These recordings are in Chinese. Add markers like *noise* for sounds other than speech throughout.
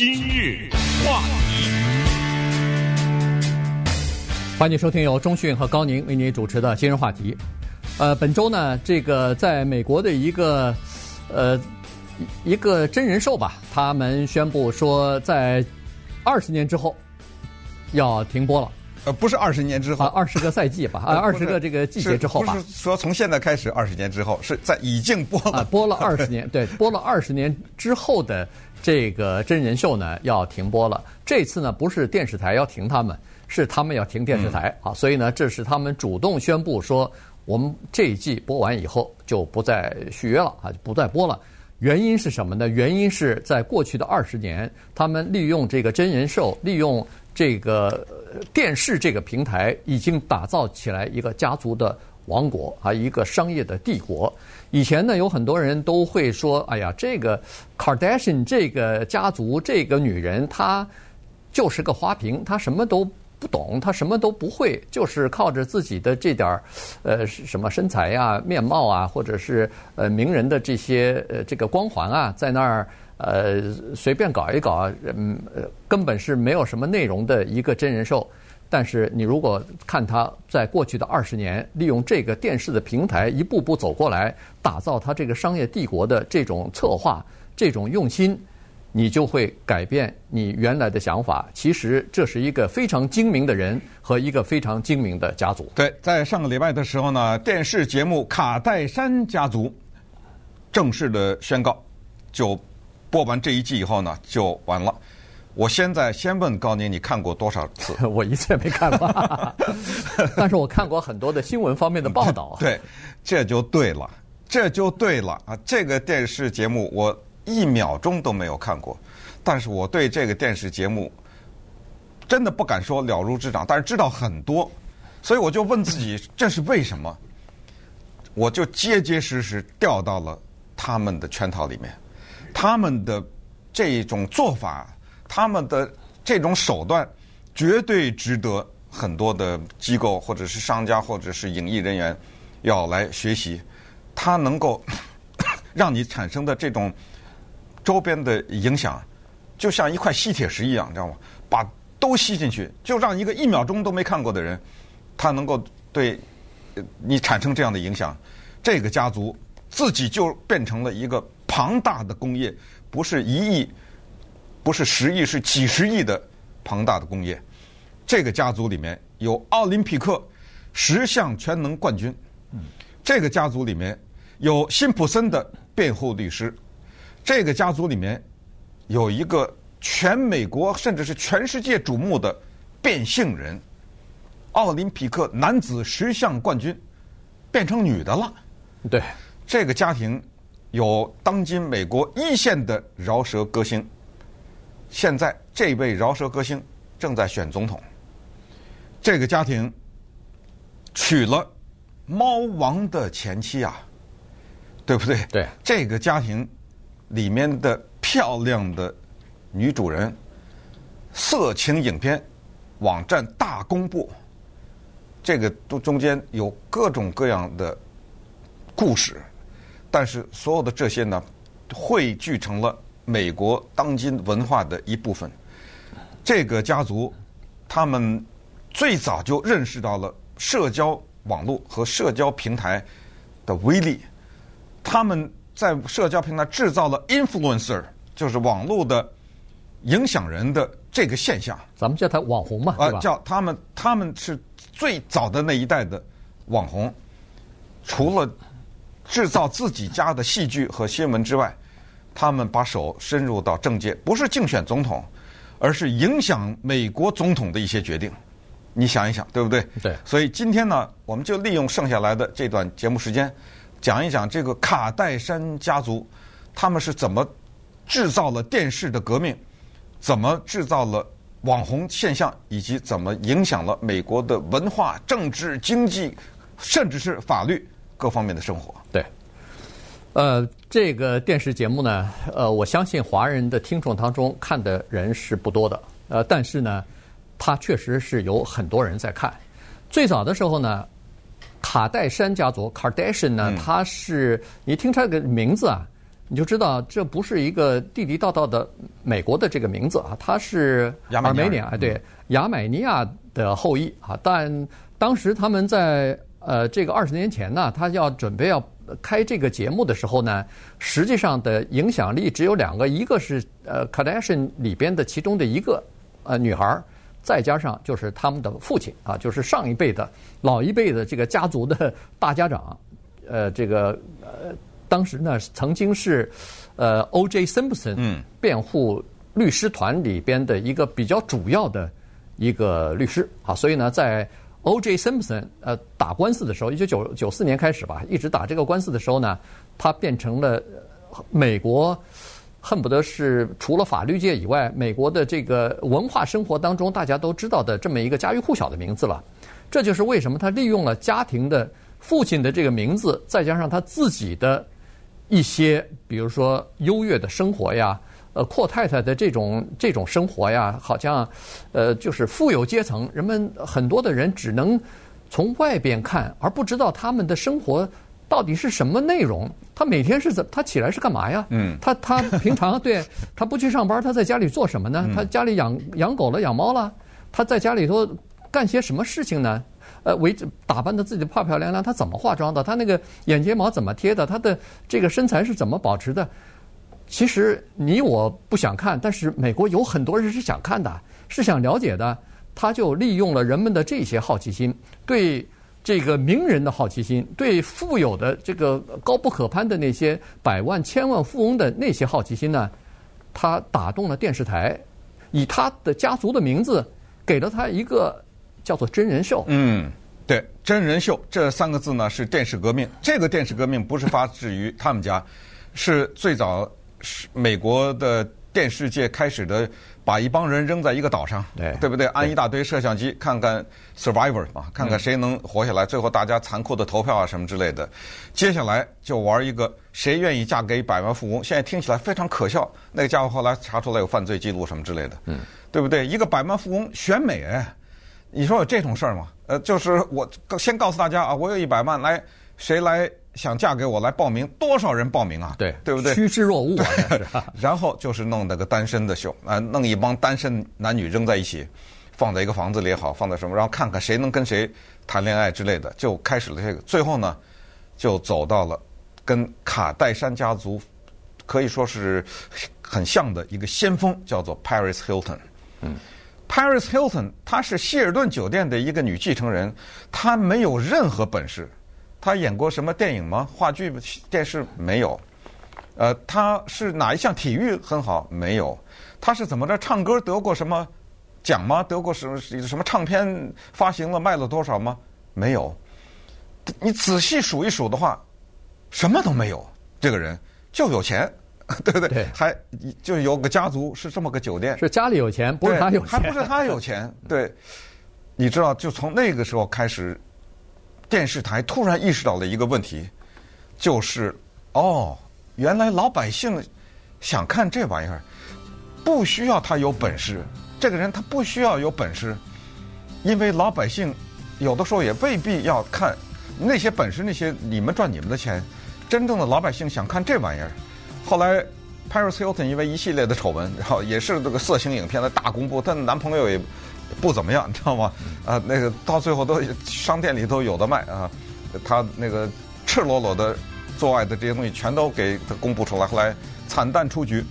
今日话题，欢迎收听由中讯和高宁为您主持的今日话题。呃，本周呢，这个在美国的一个呃一个真人秀吧，他们宣布说，在二十年之后要停播了。呃，不是二十年之后，二十个赛季吧，*laughs* 啊，二十个这个季节之后吧。不是说从现在开始二十年之后，是在已经播了，播了二十年，对，播了二十年之后的这个真人秀呢要停播了。这次呢不是电视台要停他们，是他们要停电视台啊。所以呢，这是他们主动宣布说，我们这一季播完以后就不再续约了啊，就不再播了。原因是什么呢？原因是在过去的二十年，他们利用这个真人秀，利用。这个电视这个平台已经打造起来一个家族的王国啊，一个商业的帝国。以前呢，有很多人都会说：“哎呀，这个 Kardashian 这个家族这个女人，她就是个花瓶，她什么都不懂，她什么都不会，就是靠着自己的这点儿呃什么身材呀、面貌啊，或者是呃名人的这些呃这个光环啊，在那儿。”呃，随便搞一搞，嗯，根本是没有什么内容的一个真人秀。但是你如果看他在过去的二十年，利用这个电视的平台一步步走过来，打造他这个商业帝国的这种策划、这种用心，你就会改变你原来的想法。其实这是一个非常精明的人和一个非常精明的家族。对，在上个礼拜的时候呢，电视节目《卡戴珊家族》正式的宣告就。播完这一季以后呢，就完了。我现在先问高宁，你看过多少次？*laughs* 我一次也没看过，*laughs* 但是我看过很多的新闻方面的报道。对，这就对了，这就对了啊！这个电视节目我一秒钟都没有看过，但是我对这个电视节目真的不敢说了如指掌，但是知道很多，所以我就问自己，这是为什么？我就结结实实掉到了他们的圈套里面。他们的这种做法，他们的这种手段，绝对值得很多的机构或者是商家或者是影艺人员要来学习。它能够 *coughs* 让你产生的这种周边的影响，就像一块吸铁石一样，你知道吗？把都吸进去，就让一个一秒钟都没看过的人，他能够对你产生这样的影响。这个家族自己就变成了一个。庞大的工业，不是一亿，不是十亿，是几十亿的庞大的工业。这个家族里面有奥林匹克十项全能冠军，这个家族里面有辛普森的辩护律师，这个家族里面有一个全美国甚至是全世界瞩目的变性人，奥林匹克男子十项冠军变成女的了。对，这个家庭。有当今美国一线的饶舌歌星，现在这位饶舌歌星正在选总统。这个家庭娶了猫王的前妻啊，对不对？对。这个家庭里面的漂亮的女主人，色情影片网站大公布，这个都中间有各种各样的故事。但是所有的这些呢，汇聚成了美国当今文化的一部分。这个家族，他们最早就认识到了社交网络和社交平台的威力。他们在社交平台制造了 influencer，就是网络的影响人的这个现象。咱们叫他网红嘛，啊，叫他们，他们是最早的那一代的网红，除了。制造自己家的戏剧和新闻之外，他们把手伸入到政界，不是竞选总统，而是影响美国总统的一些决定。你想一想，对不对？对。所以今天呢，我们就利用剩下来的这段节目时间，讲一讲这个卡戴珊家族，他们是怎么制造了电视的革命，怎么制造了网红现象，以及怎么影响了美国的文化、政治、经济，甚至是法律。各方面的生活，对，呃，这个电视节目呢，呃，我相信华人的听众当中看的人是不多的，呃，但是呢，它确实是有很多人在看。最早的时候呢，卡戴珊家族 Kardashian 呢，他是你听他这个名字啊，你就知道这不是一个地地道道的美国的这个名字啊，他是亚美尼亚，对，亚美尼亚的后裔啊。但当时他们在呃这个二十年前呢，他要准备要开这个节目的时候呢，实际上的影响力只有两个，一个是呃 Kardashian 里边的其中的一个呃女孩。再加上就是他们的父亲啊，就是上一辈的老一辈的这个家族的大家长，呃，这个呃，当时呢曾经是呃 O.J. Simpson 辩护律师团里边的一个比较主要的一个律师啊，所以呢，在 O.J. Simpson 呃打官司的时候，一九九九四年开始吧，一直打这个官司的时候呢，他变成了美国。恨不得是除了法律界以外，美国的这个文化生活当中大家都知道的这么一个家喻户晓的名字了。这就是为什么他利用了家庭的父亲的这个名字，再加上他自己的一些，比如说优越的生活呀，呃，阔太太的这种这种生活呀，好像呃，就是富有阶层，人们很多的人只能从外边看，而不知道他们的生活。到底是什么内容？他每天是怎？他起来是干嘛呀？嗯，他他平常对，他不去上班，他在家里做什么呢？他家里养养狗了，养猫了，他在家里头干些什么事情呢？呃，为打扮的自己漂漂亮亮，他怎么化妆的？他那个眼睫毛怎么贴的？他的这个身材是怎么保持的？其实你我不想看，但是美国有很多人是想看的，是想了解的。他就利用了人们的这些好奇心，对。这个名人的好奇心，对富有的这个高不可攀的那些百万千万富翁的那些好奇心呢，他打动了电视台，以他的家族的名字给了他一个叫做真人秀。嗯，对，真人秀这三个字呢是电视革命。这个电视革命不是发自于他们家，是最早美国的电视界开始的。把一帮人扔在一个岛上，对，对不对？安一大堆摄像机，看看 Survivor 啊，看看谁能活下来。最后大家残酷的投票啊，什么之类的。接下来就玩一个谁愿意嫁给百万富翁？现在听起来非常可笑。那个家伙后来查出来有犯罪记录什么之类的，嗯，对不对？一个百万富翁选美，哎，你说有这种事儿吗？呃，就是我先告诉大家啊，我有一百万，来，谁来？想嫁给我来报名，多少人报名啊？对，对不对？趋之若鹜啊！*laughs* 然后就是弄那个单身的秀啊，弄一帮单身男女扔在一起，放在一个房子里也好，放在什么，然后看看谁能跟谁谈恋爱之类的，就开始了这个。最后呢，就走到了跟卡戴珊家族可以说是很像的一个先锋，叫做 Paris Hilton。嗯，Paris Hilton 她是希尔顿酒店的一个女继承人，她没有任何本事。他演过什么电影吗？话剧、电视没有。呃，他是哪一项体育很好？没有。他是怎么着？唱歌得过什么奖吗？得过什么什么唱片发行了卖了多少吗？没有。你仔细数一数的话，什么都没有。这个人就有钱，*laughs* 对不对？对。还就有个家族是这么个酒店。是家里有钱，不是他有钱。还不是他有钱。对。你知道，就从那个时候开始。电视台突然意识到了一个问题，就是哦，原来老百姓想看这玩意儿，不需要他有本事。这个人他不需要有本事，因为老百姓有的时候也未必要看那些本事，那些你们赚你们的钱。真正的老百姓想看这玩意儿。后来，Paris Hilton 因为一系列的丑闻，然后也是这个色情影片的大公布，她的男朋友也。不怎么样，你 *laughs* 知道吗？啊，那个到最后都商店里都有的卖啊。他那个赤裸裸的做爱的这些东西全都给他公布出来，后来惨淡出局。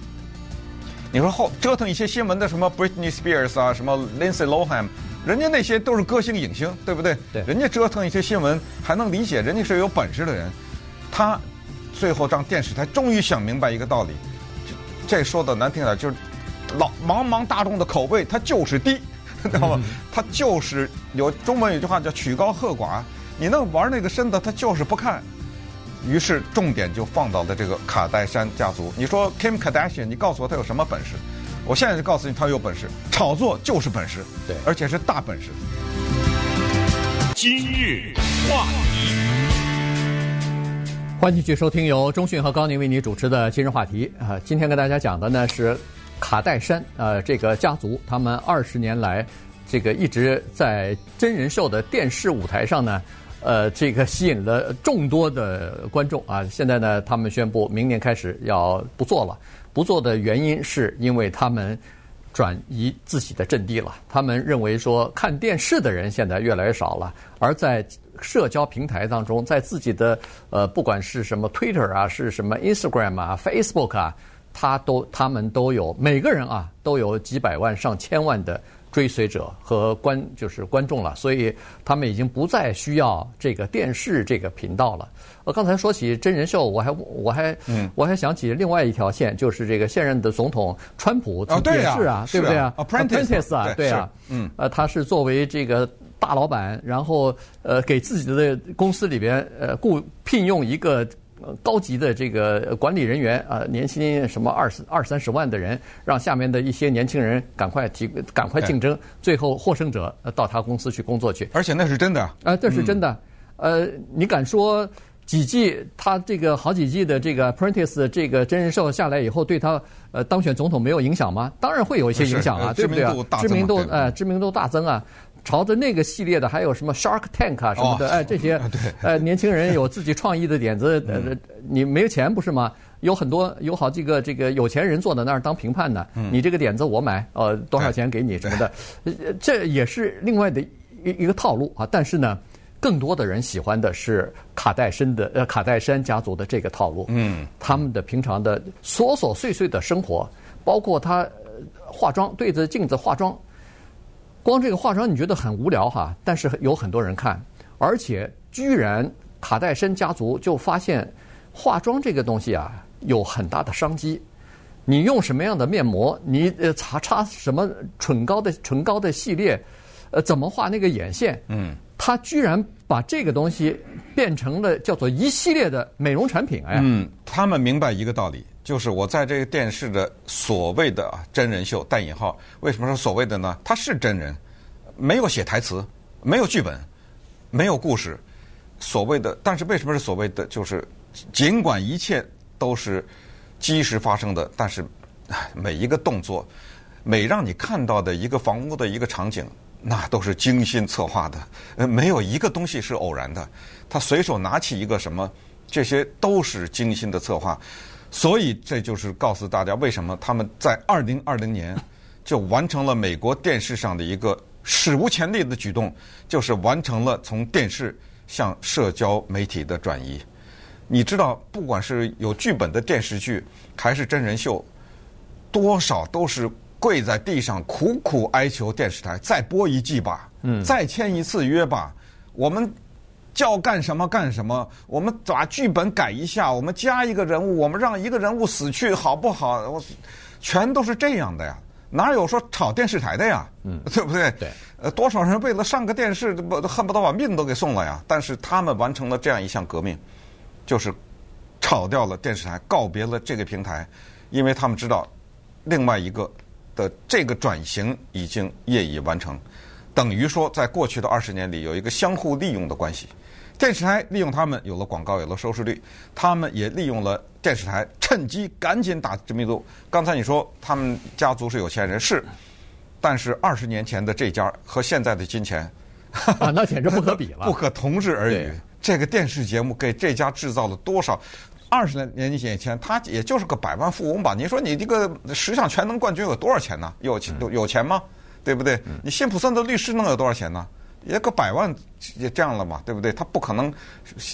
你说后折腾一些新闻的什么 Britney Spears 啊，什么 Lindsay Lohan，人家那些都是歌星影星，对不对？对。人家折腾一些新闻还能理解，人家是有本事的人。他最后让电视台终于想明白一个道理，这说的难听点就是老茫茫大众的口味，他就是低。知道吗？他就是有中文有句话叫“曲高和寡”，你那玩那个深的，他就是不看。于是重点就放到了这个卡戴珊家族。你说 Kim Kardashian，你告诉我他有什么本事？我现在就告诉你，他有本事，炒作就是本事，对，而且是大本事。今日话题，欢迎继续收听由中讯和高宁为你主持的今日话题啊。今天跟大家讲的呢是。卡戴珊，呃，这个家族，他们二十年来，这个一直在真人秀的电视舞台上呢，呃，这个吸引了众多的观众啊。现在呢，他们宣布明年开始要不做了。不做的原因是因为他们转移自己的阵地了。他们认为说，看电视的人现在越来越少了，而在社交平台当中，在自己的呃，不管是什么 Twitter 啊，是什么 Instagram 啊，Facebook 啊，他都他们都有每个人啊都有几百万上千万的。追随者和观就是观众了，所以他们已经不再需要这个电视这个频道了。我刚才说起真人秀，我还我还嗯，我还想起另外一条线，就是这个现任的总统川普也是啊，对不对啊？Apprentice 啊，对啊，嗯，呃，他是作为这个大老板，然后呃，给自己的公司里边呃雇聘用一个。高级的这个管理人员啊，年薪什么二十二三十万的人，让下面的一些年轻人赶快提，赶快竞争，最后获胜者到他公司去工作去。而且那是真的啊，这是真的。呃，你敢说几季他这个好几季的这个 Apprentice 这个真人秀下来以后，对他呃当选总统没有影响吗？当然会有一些影响啊，对不对？知名度呃知名度大增啊。朝着那个系列的，还有什么 Shark Tank 啊什么的，哦、哎，这些，*laughs* 对呃，*laughs* 年轻人有自己创意的点子，*laughs* 呃，你没有钱不是吗？有很多有好几个这个有钱人坐在那儿当评判呢。嗯、你这个点子我买，呃，多少钱给你什么的，这也是另外的一一个套路啊。但是呢，更多的人喜欢的是卡戴珊的呃卡戴珊家族的这个套路。嗯，他们的平常的琐琐碎碎的生活，包括他化妆，对着镜子化妆。光这个化妆你觉得很无聊哈，但是有很多人看，而且居然卡戴珊家族就发现化妆这个东西啊有很大的商机。你用什么样的面膜，你呃擦擦什么唇膏的唇膏的系列，呃怎么画那个眼线，嗯，他居然把这个东西变成了叫做一系列的美容产品哎。嗯，他们明白一个道理。就是我在这个电视的所谓的真人秀带引号，为什么说所谓的呢？他是真人，没有写台词，没有剧本，没有故事。所谓的，但是为什么是所谓的？就是尽管一切都是即时发生的，但是每一个动作，每让你看到的一个房屋的一个场景，那都是精心策划的。呃，没有一个东西是偶然的。他随手拿起一个什么，这些都是精心的策划。所以这就是告诉大家，为什么他们在二零二零年就完成了美国电视上的一个史无前例的举动，就是完成了从电视向社交媒体的转移。你知道，不管是有剧本的电视剧，还是真人秀，多少都是跪在地上苦苦哀求电视台再播一季吧，嗯，再签一次约吧，我们。叫干什么干什么？我们把剧本改一下，我们加一个人物，我们让一个人物死去，好不好？我全都是这样的呀，哪有说炒电视台的呀？嗯，对不对？对。呃，多少人为了上个电视，不恨不得把命都给送了呀？但是他们完成了这样一项革命，就是炒掉了电视台，告别了这个平台，因为他们知道另外一个的这个转型已经业已完成。等于说，在过去的二十年里，有一个相互利用的关系。电视台利用他们，有了广告，有了收视率；他们也利用了电视台，趁机赶紧打知名度。刚才你说他们家族是有钱人，是，但是二十年前的这家和现在的金钱，啊，那简直不可比了，*laughs* 不可同日而语。这个电视节目给这家制造了多少？二十年年前，他也就是个百万富翁吧？你说你这个十项全能冠军有多少钱呢？有钱有钱吗？对不对？你辛普森的律师能有多少钱呢？也个百万也这样了嘛，对不对？他不可能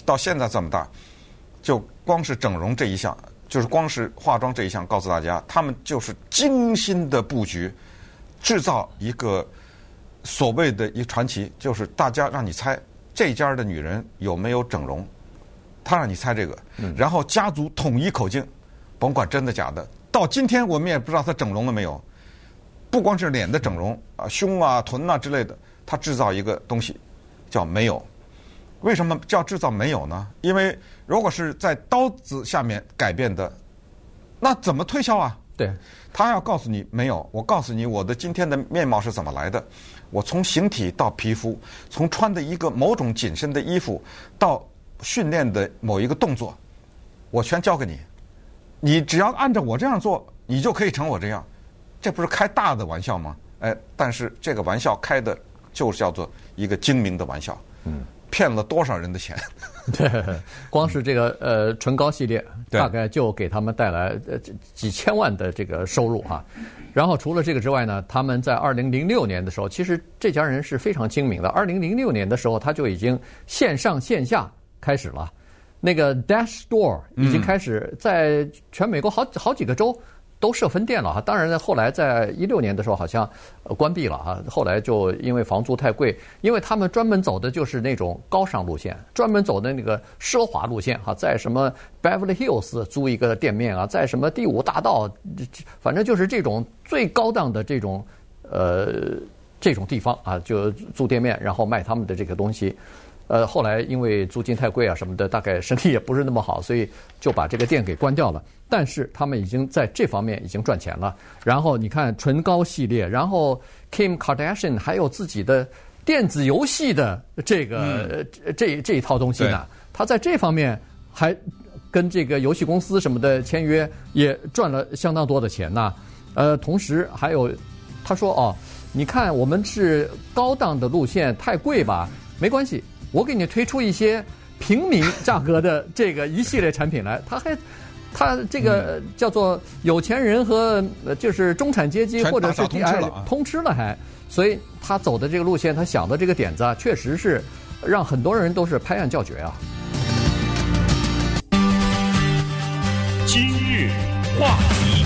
到现在这么大，就光是整容这一项，就是光是化妆这一项，告诉大家，他们就是精心的布局，制造一个所谓的一个传奇，就是大家让你猜这家的女人有没有整容，他让你猜这个，然后家族统一口径，甭管真的假的，到今天我们也不知道她整容了没有。不光是脸的整容啊，胸啊、臀啊之类的，他制造一个东西叫没有。为什么叫制造没有呢？因为如果是在刀子下面改变的，那怎么推销啊？对，他要告诉你没有。我告诉你我的今天的面貌是怎么来的。我从形体到皮肤，从穿的一个某种紧身的衣服到训练的某一个动作，我全教给你。你只要按照我这样做，你就可以成我这样。这不是开大的玩笑吗？哎，但是这个玩笑开的，就是叫做一个精明的玩笑。嗯，骗了多少人的钱？对，*laughs* 光是这个呃唇膏系列，对大概就给他们带来呃几千万的这个收入哈。然后除了这个之外呢，他们在二零零六年的时候，其实这家人是非常精明的。二零零六年的时候，他就已经线上线下开始了，那个 Dash Store 已经开始在全美国好好几个州。都设分店了哈，当然呢，后来在一六年的时候好像关闭了哈。后来就因为房租太贵，因为他们专门走的就是那种高尚路线，专门走的那个奢华路线哈，在什么 Beverly Hills 租一个店面啊，在什么第五大道，反正就是这种最高档的这种呃这种地方啊，就租店面，然后卖他们的这个东西。呃，后来因为租金太贵啊什么的，大概生意也不是那么好，所以就把这个店给关掉了。但是他们已经在这方面已经赚钱了。然后你看唇膏系列，然后 Kim Kardashian 还有自己的电子游戏的这个、嗯、这这一套东西呢。他在这方面还跟这个游戏公司什么的签约，也赚了相当多的钱呢。呃，同时还有他说哦，你看我们是高档的路线，太贵吧？没关系。我给你推出一些平民价格的这个一系列产品来，他还，他这个叫做有钱人和就是中产阶级或者是通吃了，通吃了还，所以他走的这个路线，他想的这个点子啊，确实是让很多人都是拍案叫绝啊。今日话题，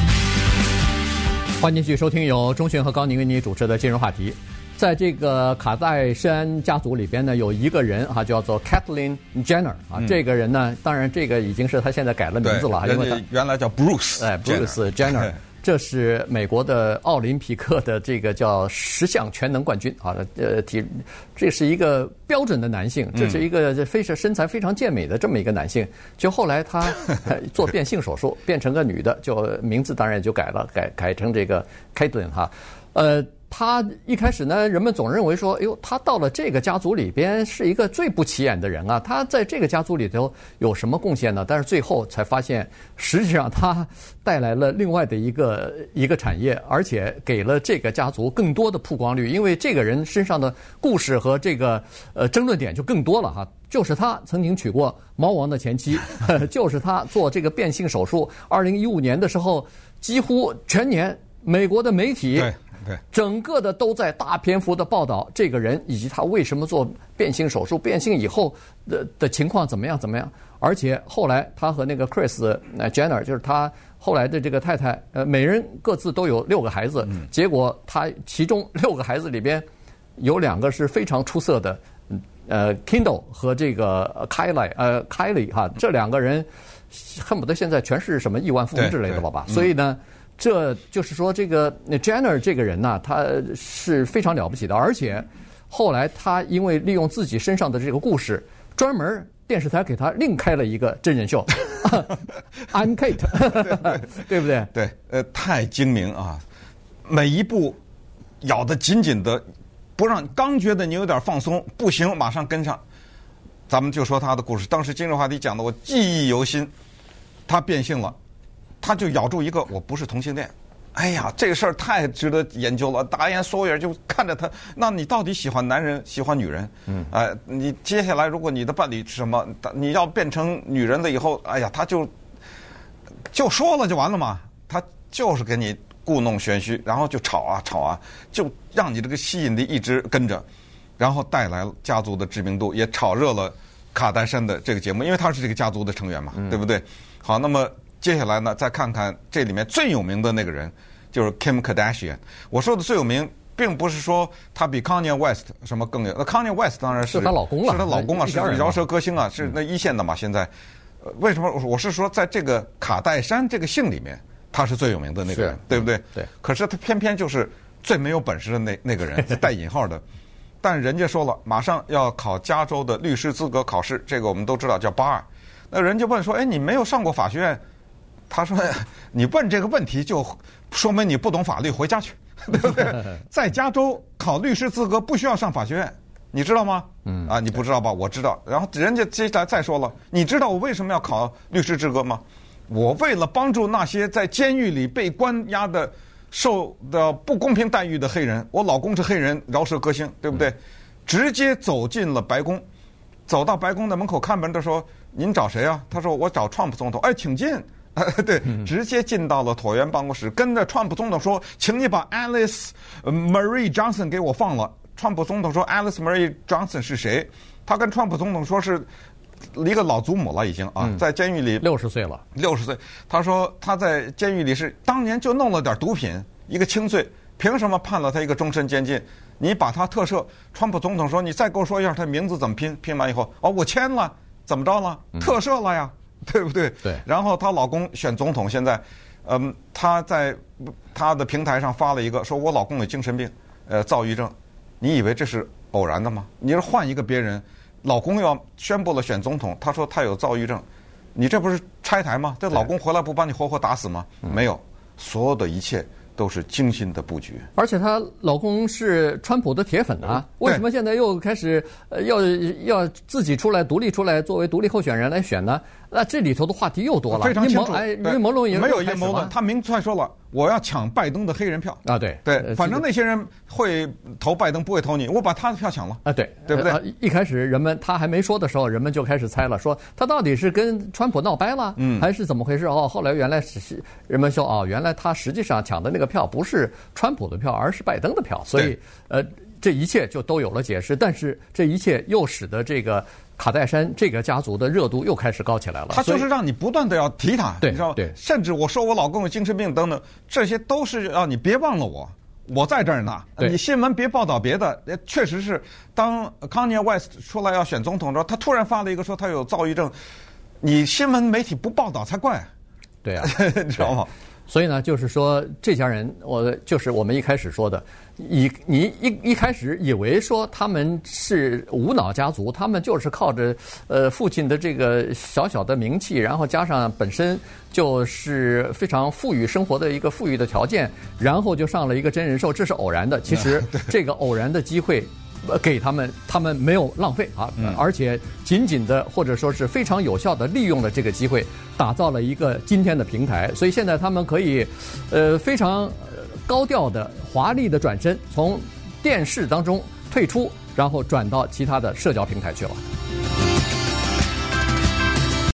欢迎继续收听由钟迅和高宁为你主持的今日话题。在这个卡戴珊家族里边呢，有一个人哈，叫做 Kathleen Jenner 啊。这个人呢，当然这个已经是他现在改了名字了，因为他原来叫 Bruce，哎，Bruce Jenner，*laughs* 这是美国的奥林匹克的这个叫十项全能冠军啊。呃，体这是一个标准的男性，这是一个非常身材非常健美的这么一个男性。就后来他 *laughs* 做变性手术，变成个女的，就名字当然也就改了，改改成这个 Caitlyn 哈，呃。他一开始呢，人们总认为说，哎呦，他到了这个家族里边是一个最不起眼的人啊。他在这个家族里头有什么贡献呢？但是最后才发现，实际上他带来了另外的一个 *laughs* 一个产业，而且给了这个家族更多的曝光率。因为这个人身上的故事和这个呃争论点就更多了哈。就是他曾经娶过猫王的前妻，*laughs* 就是他做这个变性手术。二零一五年的时候，几乎全年美国的媒体。对，整个的都在大篇幅的报道这个人以及他为什么做变性手术，变性以后的的情况怎么样怎么样。而且后来他和那个 Chris Jenner，就是他后来的这个太太，呃，每人各自都有六个孩子。结果他其中六个孩子里边有两个是非常出色的，呃，Kendall 和这个 Kylie，呃，Kylie 哈，这两个人恨不得现在全是什么亿万富翁之类的了吧？所以呢。这就是说，这个 Jenner 这个人呢，他是非常了不起的，而且后来他因为利用自己身上的这个故事，专门电视台给他另开了一个真人秀，*laughs* I'm Kate，*laughs* 对不对？对，呃，太精明啊！每一步咬得紧紧的，不让刚觉得你有点放松，不行，马上跟上。咱们就说他的故事，当时今日话题讲的我记忆犹新，他变性了。他就咬住一个，我不是同性恋。哎呀，这个事儿太值得研究了。大家所有人就看着他，那你到底喜欢男人，喜欢女人？嗯，哎，你接下来如果你的伴侣是什么，你要变成女人了以后，哎呀，他就就说了就完了嘛。他就是给你故弄玄虚，然后就吵啊吵啊，就让你这个吸引力一直跟着，然后带来家族的知名度，也炒热了卡戴珊的这个节目，因为他是这个家族的成员嘛，对不对？好，那么。接下来呢，再看看这里面最有名的那个人，就是 Kim Kardashian。我说的最有名，并不是说他比 Kanye West 什么更有，那 Kanye West 当然是是他老公了，是他老公啊，是饶舌歌星啊，是那一线的嘛。现在，为什么我是说在这个卡戴珊这个姓里面，他是最有名的那个人，对不对？对。可是他偏偏就是最没有本事的那那个人，*laughs* 带引号的。但人家说了，马上要考加州的律师资格考试，这个我们都知道叫 Bar。那人家问说，哎，你没有上过法学院？他说：“你问这个问题，就说明你不懂法律，回家去，*laughs* 对不对？*laughs* 在加州考律师资格不需要上法学院，你知道吗？嗯啊，你不知道吧？我知道。然后人家接下来再说了，你知道我为什么要考律师资格吗？我为了帮助那些在监狱里被关押的、受的不公平待遇的黑人。我老公是黑人，饶舌歌星，对不对？直接走进了白宫，走到白宫的门口看门的时候，您找谁啊？他说我找 Trump 总统。哎，请进。*laughs* 对，直接进到了椭圆办公室，跟着川普总统说：“请你把 Alice Marie Johnson 给我放了。”川普总统说：“Alice Marie Johnson 是谁？”他跟川普总统说是一个老祖母了，已经啊，在监狱里六十岁了，六十岁。他说他在监狱里是当年就弄了点毒品，一个轻罪，凭什么判了他一个终身监禁？你把他特赦。川普总统说：“你再给我说一下他名字怎么拼？拼完以后，哦，我签了，怎么着了？特赦了呀。”对不对？对。然后她老公选总统，现在，嗯，她在她的平台上发了一个，说我老公有精神病，呃，躁郁症。你以为这是偶然的吗？你是换一个别人，老公要宣布了选总统，她说她有躁郁症，你这不是拆台吗？这老公回来不把你活活打死吗？没有，所有的一切。都是精心的布局，而且她老公是川普的铁粉啊，为什么现在又开始呃要要自己出来独立出来作为独立候选人来选呢？那这里头的话题又多了，非常清楚。阴谋论也没有阴谋论，他明确说了，我要抢拜登的黑人票啊！对对，反正那些人会投拜登，不会投你，我把他的票抢了啊！对，对不对？一开始人们他还没说的时候，人们就开始猜了，说他到底是跟川普闹掰了，嗯，还是怎么回事？哦，后来原来是人们说，哦，原来他实际上抢的那个票不是川普的票，而是拜登的票，所以呃，这一切就都有了解释。但是这一切又使得这个。卡戴珊这个家族的热度又开始高起来了。他就是让你不断的要提他，对，你知道吗？对，甚至我说我老公有精神病等等，这些都是让你别忘了我，我在这儿呢。你新闻别报道别的。确实是，当 Kanye West 出来要选总统的时候，他突然发了一个说他有躁郁症，你新闻媒体不报道才怪。对啊，*laughs* 你知道吗？所以呢，就是说这家人，我就是我们一开始说的，以你一一开始以为说他们是无脑家族，他们就是靠着呃父亲的这个小小的名气，然后加上本身就是非常富裕生活的一个富裕的条件，然后就上了一个真人秀，这是偶然的。其实 *laughs* 这个偶然的机会。呃，给他们，他们没有浪费啊，而且紧紧的或者说是非常有效的利用了这个机会，打造了一个今天的平台。所以现在他们可以，呃，非常高调的、华丽的转身，从电视当中退出，然后转到其他的社交平台去了。